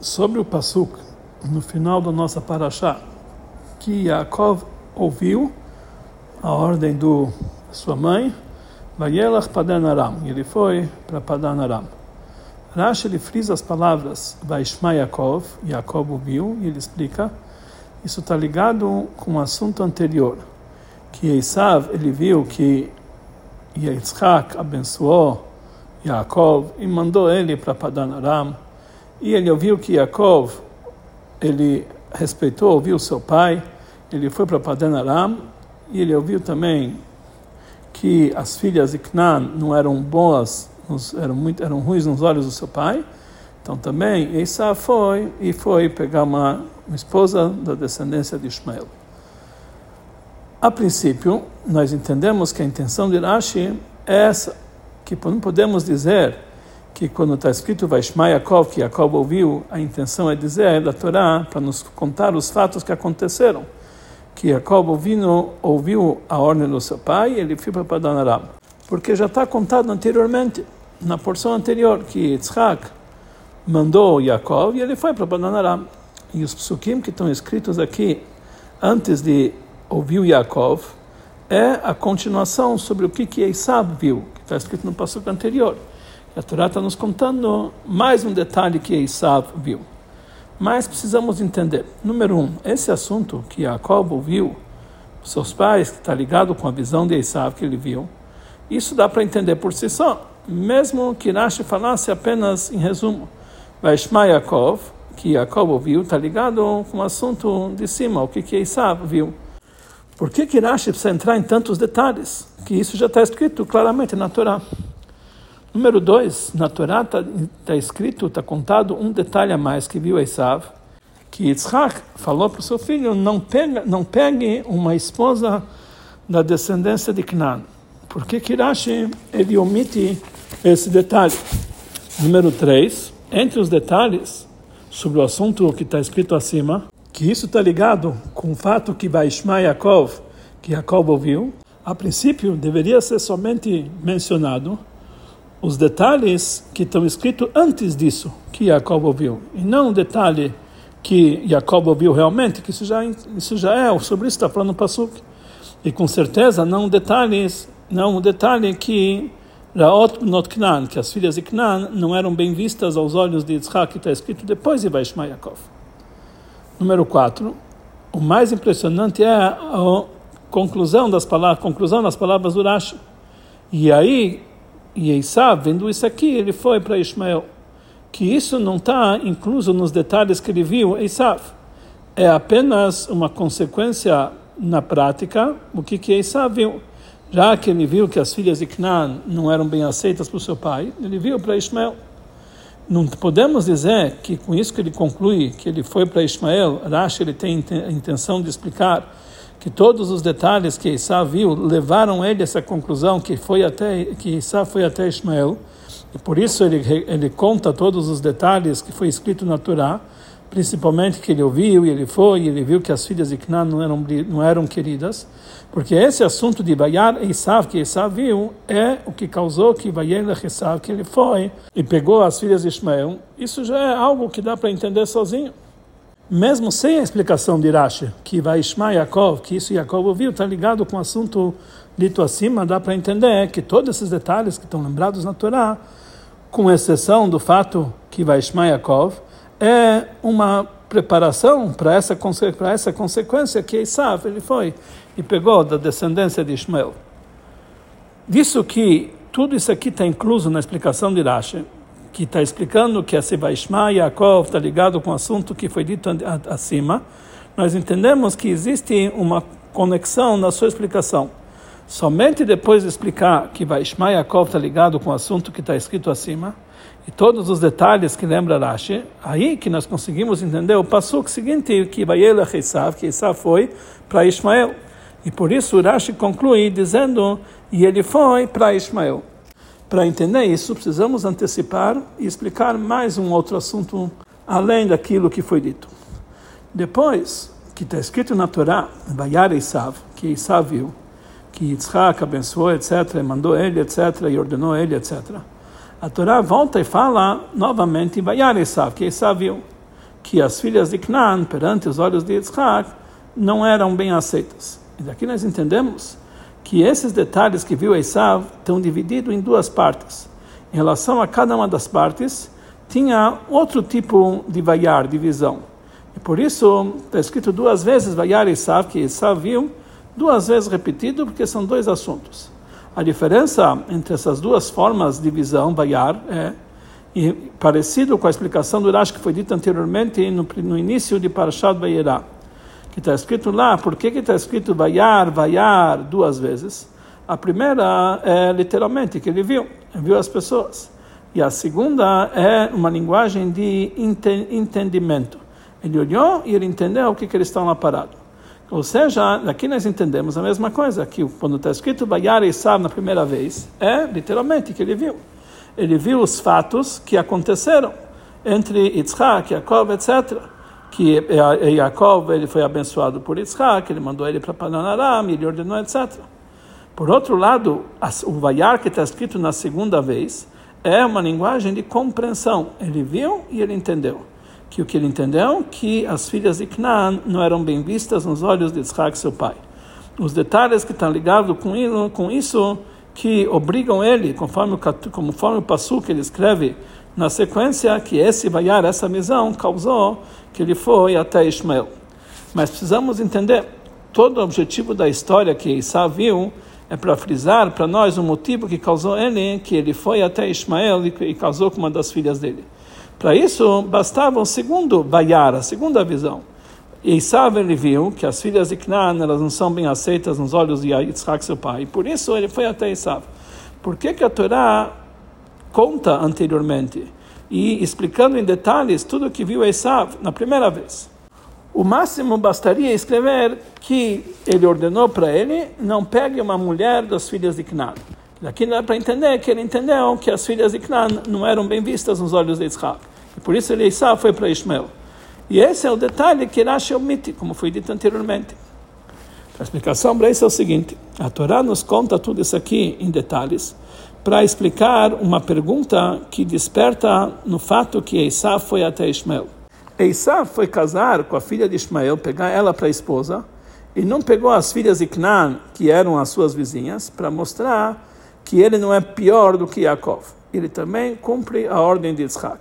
sobre o Pasuk, no final da nossa paraxá, que Yaakov ouviu a ordem do sua mãe, Vayelach Padan Aram, e ele foi para Padan Aram. Rashi ele frisa as palavras Vaishma Yaakov, Yaakov ouviu, e ele explica, isso está ligado com o assunto anterior, que Esav ele viu que Yitzhak abençoou Yaakov e mandou ele para Padan Aram, e ele ouviu que Yaakov, ele respeitou, ouviu seu pai, ele foi para Padan Aram, e ele ouviu também que as filhas de Canaã não eram boas, eram muito eram ruins nos olhos do seu pai. Então também Esaú foi e foi pegar uma, uma esposa da descendência de Ismael. A princípio, nós entendemos que a intenção de Rashi é essa, que não podemos dizer que quando está escrito Vaishma Yaakov, que Yaakov ouviu, a intenção é dizer da Torá para nos contar os fatos que aconteceram. Que Yaakov ouvindo, ouviu a ordem do seu pai e ele foi para Padan Aram. Porque já está contado anteriormente, na porção anterior, que Yitzhak mandou Yaakov e ele foi para Padan Aram. E os psukim que estão escritos aqui, antes de ouvir Yaakov, é a continuação sobre o que que Esav viu, que está escrito no passo anterior. A Torá está nos contando mais um detalhe que Esav viu. Mas precisamos entender. Número um, esse assunto que Jacob ouviu, seus pais, que está ligado com a visão de Esav que ele viu, isso dá para entender por si só. Mesmo que Rashi falasse apenas em resumo. Vaishma Yaakov, que Jacob ouviu, está ligado com o assunto de cima, o que que Esav viu. Por que que Rashi precisa entrar em tantos detalhes? Que isso já está escrito claramente na Torá. Número dois, na Torá está tá escrito, está contado um detalhe a mais que viu Esav, que Yitzhak falou para o seu filho, não, pega, não pegue uma esposa da descendência de Canaã. Por que Kirashi ele omite esse detalhe? Número três, entre os detalhes sobre o assunto que está escrito acima, que isso está ligado com o fato que Vaishma Yaakov, que Yaakov ouviu, a princípio deveria ser somente mencionado os detalhes que estão escritos antes disso, que Jacob ouviu, e não o detalhe que Jacob ouviu realmente, que isso já, isso já é, sobre isso está falando o Pasuk. E com certeza não detalhes, não o detalhe que Raot not Knan, que as filhas de Knan não eram bem vistas aos olhos de Yitzhak, que está escrito depois de Vaishma Yaakov. Número 4. O mais impressionante é a conclusão das palavras, conclusão das palavras do Rashi. E aí e Esav, vendo isso aqui, ele foi para Ismael. Que isso não está incluso nos detalhes que ele viu, Esav. É apenas uma consequência na prática, o que que Esav viu. Já que ele viu que as filhas de Canaã não eram bem aceitas por seu pai, ele viu para Ismael. Não podemos dizer que com isso que ele conclui que ele foi para Ismael, Rashi ele tem a intenção de explicar que todos os detalhes que Isa viu levaram ele a essa conclusão que foi até que Isa foi até Ismael. E por isso ele ele conta todos os detalhes que foi escrito na Torá principalmente que ele ouviu e ele foi e ele viu que as filhas de Canaã não eram não eram queridas. Porque esse assunto de Bayar Esav que Esav viu é o que causou que Bayelach Esav que ele foi e pegou as filhas de Ismael. Isso já é algo que dá para entender sozinho mesmo sem a explicação de Rashi, que vai Ishma Yaakov, que isso Yaakov ouviu, está ligado com o assunto dito acima, dá para entender que todos esses detalhes que estão lembrados na Torá, com exceção do fato que vai Ishma Yaakov, é uma preparação para essa, para essa consequência que Esav ele foi e pegou da descendência de Ismael. Visto que tudo isso aqui está incluso na explicação de Rashi, que está explicando que a Sebaishma Yaakov está ligado com o assunto que foi dito acima, nós entendemos que existe uma conexão na sua explicação. Somente depois de explicar que Vaishma Yaakov está ligado com o assunto que está escrito acima, e todos os detalhes que lembra Rashi, aí que nós conseguimos entender o passo seguinte, que Vayela Esav, que Esav foi para Ismael. E por isso Rashi conclui dizendo, e ele foi para Ismael. Para entender isso, precisamos antecipar e explicar mais um outro assunto além daquilo que foi dito. Depois, que está escrito na Torá, Vayar Isav, que Isav viu, que Yitzhak abençoou, etc., mandou ele, etc., e ordenou ele, etc. A Torá volta e fala novamente Vayar Isav, que Isav viu. que as filhas de Canaã, perante os olhos de Yitzhak, não eram bem aceitas. E daqui nós entendemos que esses detalhes que viu Esav estão divididos em duas partes. Em relação a cada uma das partes, tinha outro tipo de vaiar, de visão. E por isso está escrito duas vezes vaiar Esav, que Esav viu, duas vezes repetido, porque são dois assuntos. A diferença entre essas duas formas de visão, vaiar, é e parecido com a explicação do Rashi que foi dita anteriormente no, no início de Parashat Vayera que está escrito lá, por que está escrito vaiar, vaiar duas vezes? A primeira é literalmente que ele viu, viu as pessoas. E a segunda é uma linguagem de entendimento. Ele olhou e ele entendeu o que, que eles estão lá parados. Ou seja, daqui nós entendemos a mesma coisa, que quando está escrito Vaiar e Sab na primeira vez, é literalmente que ele viu. Ele viu os fatos que aconteceram entre Yitzhak, Yaakov, etc que Yaakov ele foi abençoado por Yitzhak, ele mandou ele para Padanaram, ele ordenou, etc. Por outro lado, o Vayar que está escrito na segunda vez é uma linguagem de compreensão. Ele viu e ele entendeu. Que o que ele entendeu que as filhas de Canaan não eram bem vistas nos olhos de Yitzhak, seu pai. Os detalhes que estão ligados com isso que obrigam ele, conforme o, conforme o que ele escreve na sequência, que esse vaiar, essa visão, causou que ele foi até Ismael. Mas precisamos entender, todo o objetivo da história que Isa viu é para frisar para nós o motivo que causou ele, que ele foi até Ismael e casou com uma das filhas dele. Para isso, bastava o segundo vaiar, a segunda visão. E Isav ele viu que as filhas de Canaan elas não são bem aceitas nos olhos de Yitzhak, seu pai. E por isso ele foi até Isav. Por que, que a Torá conta anteriormente e explicando em detalhes tudo o que viu Esav na primeira vez. O máximo bastaria escrever que ele ordenou para ele não pegue uma mulher das filhas de Canaan. Daqui dá para entender que ele entendeu que as filhas de Canaan não eram bem vistas nos olhos de Isaac. E por isso ele Esav foi para Ismael. E esse é o detalhe que Rashi omite, como foi dito anteriormente. A explicação para isso é o seguinte: a Torá nos conta tudo isso aqui em detalhes para explicar uma pergunta que desperta no fato que Esav foi até Ismael. Esav foi casar com a filha de Ismael, pegar ela para esposa, e não pegou as filhas de Canaan, que eram as suas vizinhas, para mostrar que ele não é pior do que Yaakov. Ele também cumpre a ordem de Yitzhak.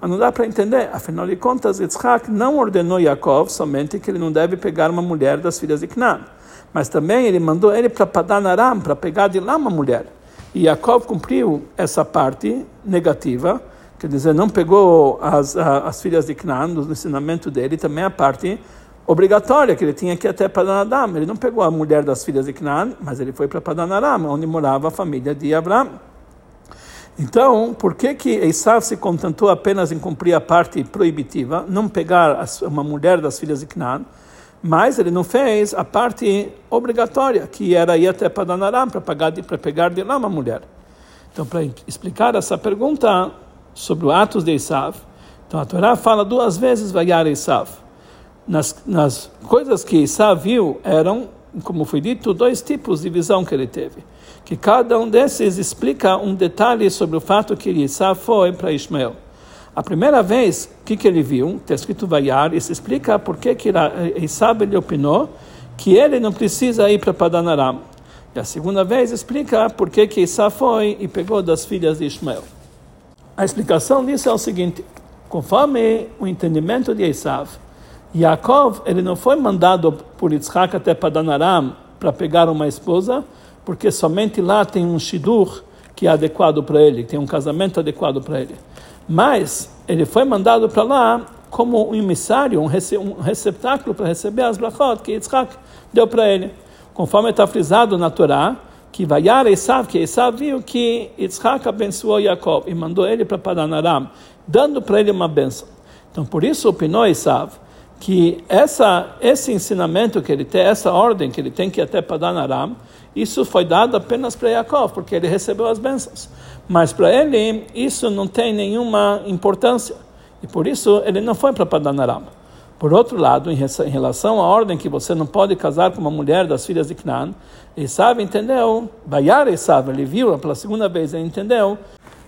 Mas não dá para entender, afinal de contas, Yitzhak não ordenou Yaakov somente que ele não deve pegar uma mulher das filhas de Canaan, mas também ele mandou ele para Padan Aram, para pegar de lá uma mulher. E Yaakov cumpriu essa parte negativa, quer dizer, não pegou as, as filhas de Canaan no ensinamento dele, também a parte obrigatória, que ele tinha que ir até Padanaram. Ele não pegou a mulher das filhas de Canaan, mas ele foi para Padanaram, onde morava a família de Abraão. Então, por que que Esav se contentou apenas em cumprir a parte proibitiva, não pegar uma mulher das filhas de Canaan, mas ele não fez a parte obrigatória, que era ir até Padanaram para pagar para pegar de lá uma mulher. Então, para explicar essa pergunta sobre o atos de Esav, então a Torá fala duas vezes Vayar Esav. Nas, nas coisas que Esav viu eram, como foi dito, dois tipos de visão que ele teve. Que cada um desses explica um detalhe sobre o fato que Esav foi para Ismael. A primeira vez, o que, que ele viu? Está escrito Vaiar, e se explica por que Isab ele opinou que ele não precisa ir para Padanaram. E a segunda vez explica por que Isab foi e pegou das filhas de Ismael. A explicação disso é o seguinte: conforme o entendimento de Isab, Yaakov ele não foi mandado por Yitzhak até Padanaram para pegar uma esposa, porque somente lá tem um shidur que é adequado para ele, tem um casamento adequado para ele. Mas ele foi mandado para lá como um emissário, um receptáculo para receber as brachot que Yitzhak deu para ele. Conforme está frisado na Torá, que Vayar Esav, que Esav viu que Yitzhak abençoou Jacob e mandou ele para Padanaram, dando para ele uma bênção. Então, por isso opinou Esav que essa, esse ensinamento que ele tem, essa ordem que ele tem que ir até Padanaram, isso foi dado apenas para Jacob, porque ele recebeu as bênçãos. Mas para ele, isso não tem nenhuma importância. E por isso, ele não foi para Padanaram. Por outro lado, em relação à ordem que você não pode casar com uma mulher das filhas de Canaan, Esav entendeu, Bayar Esav, ele viu pela segunda vez, ele entendeu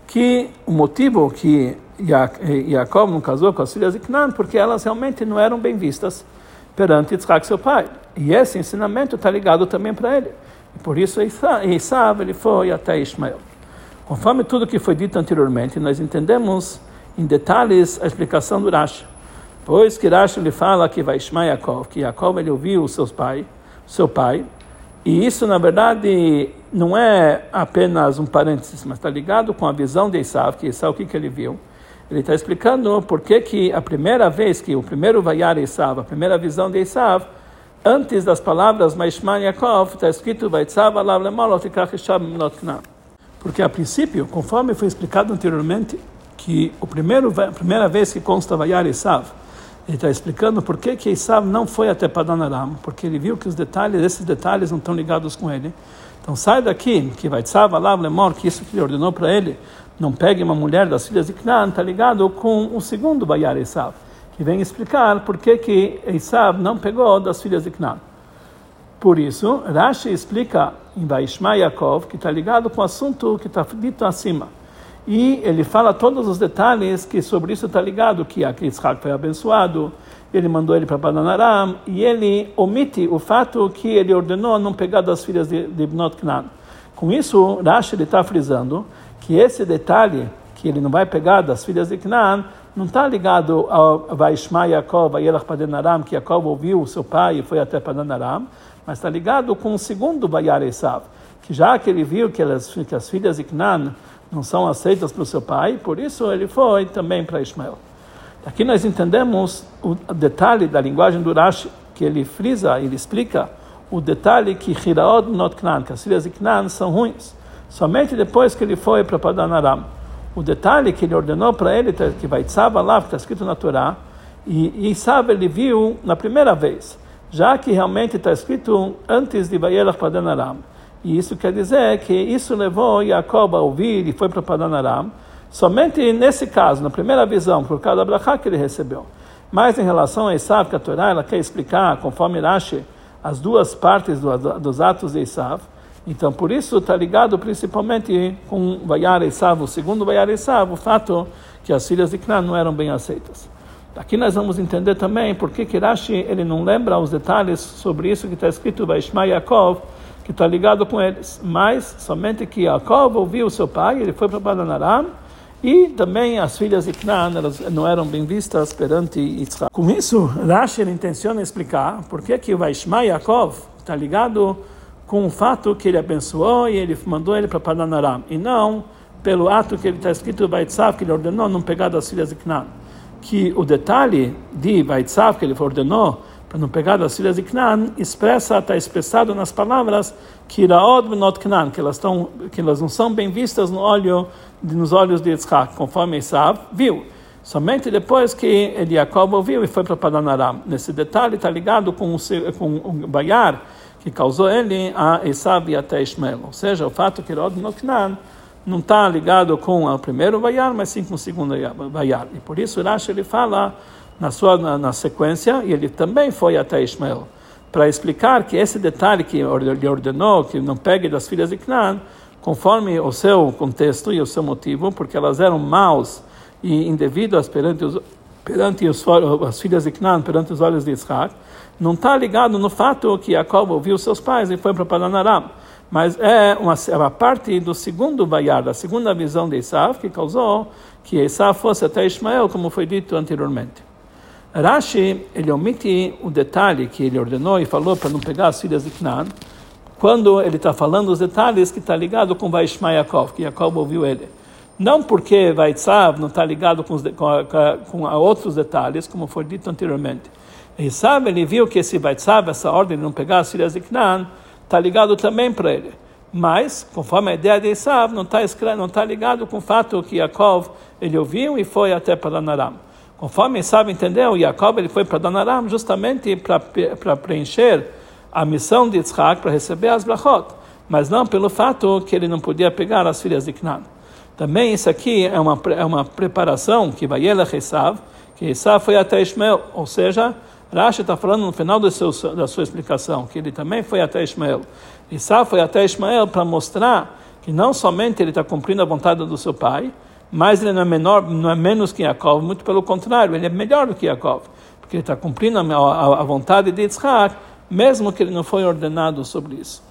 que o motivo que Jacob não casou com as filhas de Canaã porque elas realmente não eram bem vistas perante Yitzhak, seu pai. E esse ensinamento está ligado também para ele. Por isso Esav ele foi até Ismael. Conforme tudo que foi dito anteriormente, nós entendemos em detalhes a explicação do Rashi. Pois que Rashi lhe fala que vai Ishmael Yaakov, que Yaakov ele ouviu seus pai, seu pai, e isso na verdade não é apenas um parênteses, mas está ligado com a visão de Esav, que Esav o que, que ele viu? Ele está explicando por que, que a primeira vez que o primeiro vaiar Esav, a primeira visão de Esav, antes das palavras Maishman Yaakov, está escrito Porque a princípio, conforme foi explicado anteriormente, que o primeiro, a primeira vez que consta Vayar Esav, ele está explicando por que que Esav não foi até Padan Aram, porque ele viu que os detalhes, esses detalhes não estão ligados com ele. Então sai daqui, que vai Alav Lemor, que isso que ele ordenou para ele, não pegue uma mulher das filhas de Canaan, está ligado com o segundo Bayar Esav, que vem explicar por que que Esav não pegou das filhas de Canaan. Por isso, Rashi explica em Vaishma Yaakov, que está ligado com o assunto que está dito acima. E ele fala todos os detalhes que sobre isso está ligado, que Yitzhak foi abençoado, ele mandou ele para Padanaram, e ele omite o fato que ele ordenou não pegar das filhas de, de Ibnot Knan. Com isso, Rashi está frisando que esse detalhe, que ele não vai pegar das filhas de Knan, não está ligado ao Vaishma Yaakov, Vayelach Padanaram, que Yaakov ouviu o seu pai e foi até Padanaram, mas está ligado com o segundo Bayar Esav, que já que ele viu que, elas, que as filhas de Knan não são aceitas pelo seu pai, por isso ele foi também para Ismael. Aqui nós entendemos o detalhe da linguagem do Rashi, que ele frisa, ele explica o detalhe que Hiraod not Knan, que as filhas de Knan são ruins, somente depois que ele foi para Padanaram. O detalhe que ele ordenou para ele, que vai lá, que está escrito na Torá, e, e sabe, ele viu na primeira vez, já que realmente está escrito antes de Vayelach Padanaram. E isso quer dizer que isso levou Jacob a ouvir e foi para Padanaram, somente nesse caso, na primeira visão, por causa da brachá que ele recebeu. Mas em relação a Esav, que a Torá ela quer explicar, conforme Rashi, as duas partes do, dos atos de Esav, então por isso está ligado principalmente com Vayar Esav, o segundo Vayar Esav, o fato que as filhas de Canaã não eram bem aceitas. Aqui nós vamos entender também por que Rashi ele não lembra os detalhes sobre isso que está escrito Vaishma Yaakov, que está ligado com eles. Mas somente que Jacob ouviu seu pai, ele foi para Padanaram, e também as filhas de elas não eram bem vistas perante Yitzhak. Com isso, Rashi intenciona explicar por que que Vaishma Yaakov está ligado com o fato que ele abençoou e ele mandou ele para Padanaram, e não pelo ato que ele está escrito Vaitzav, que ele ordenou não pegar das filhas de Canaan. Que o detalhe de Vaitzav, que ele ordenou para não pegar das filhas de Canaan, expressa, está expressado nas palavras benot Canaan, que elas estão, que elas não são bem vistas no olho, nos olhos de Yitzhak, conforme Esav viu. Somente depois que ele Jacob ouviu e foi para Padanaram. Nesse detalhe está ligado com o, com o Bayar, que causou ele a Esav e até Ishmael. Ou seja, o fato que Kiraod benot Canaan não está ligado com o primeiro Bayar, mas sim com o segundo Bayar. E por isso Rashi ele fala na sua na, na sequência, e ele também foi até Ismael, para explicar que esse detalhe que ele ordenou, que não pegue das filhas de Canaã, conforme o seu contexto e o seu motivo, porque elas eram maus e indevidas perante, os, perante os, as filhas de Canaã, perante os olhos de Isaac, não está ligado no fato que Jacob ouviu seus pais e foi para Padanaram. Mas é uma, é uma parte do segundo Bayar, da segunda visão de Esav, que causou que Esav fosse até Ismael, como foi dito anteriormente. Rashi, ele omite o detalhe que ele ordenou e falou para não pegar as filhas de Canaan, quando ele está falando os detalhes que está ligado com Vaishma Yaakov, que Yaakov ouviu ele. Não porque Vaitzav não está ligado com, os, com, a, com a outros detalhes, como foi dito anteriormente. E sabe, ele viu que esse Vaitzav, essa ordem de não pegar filhas de Canaan, está ligado também para ele. Mas, conforme a ideia de Esav, não está tá ligado com o fato que Yaakov ele ouviu e foi até para Naram. Conforme sabe entendeu, Jacob ele foi para Danaram justamente para preencher a missão de Yitzhak para receber as brachot, mas não pelo fato que ele não podia pegar as filhas de Canaan. Também isso aqui é uma, é uma preparação que vai ele Esav, que Esav foi até Ismael, ou seja, Rashi está falando no final seu, da sua explicação, que ele também foi até Ismael. Esav foi até Ismael para mostrar que não somente ele está cumprindo a vontade do seu pai, mas ele não é menor, não é menos que Yaakov, muito pelo contrário, ele é melhor do que Yaakov, porque ele está cumprindo a, a, a vontade de Yitzhak, mesmo que ele não foi ordenado sobre isso.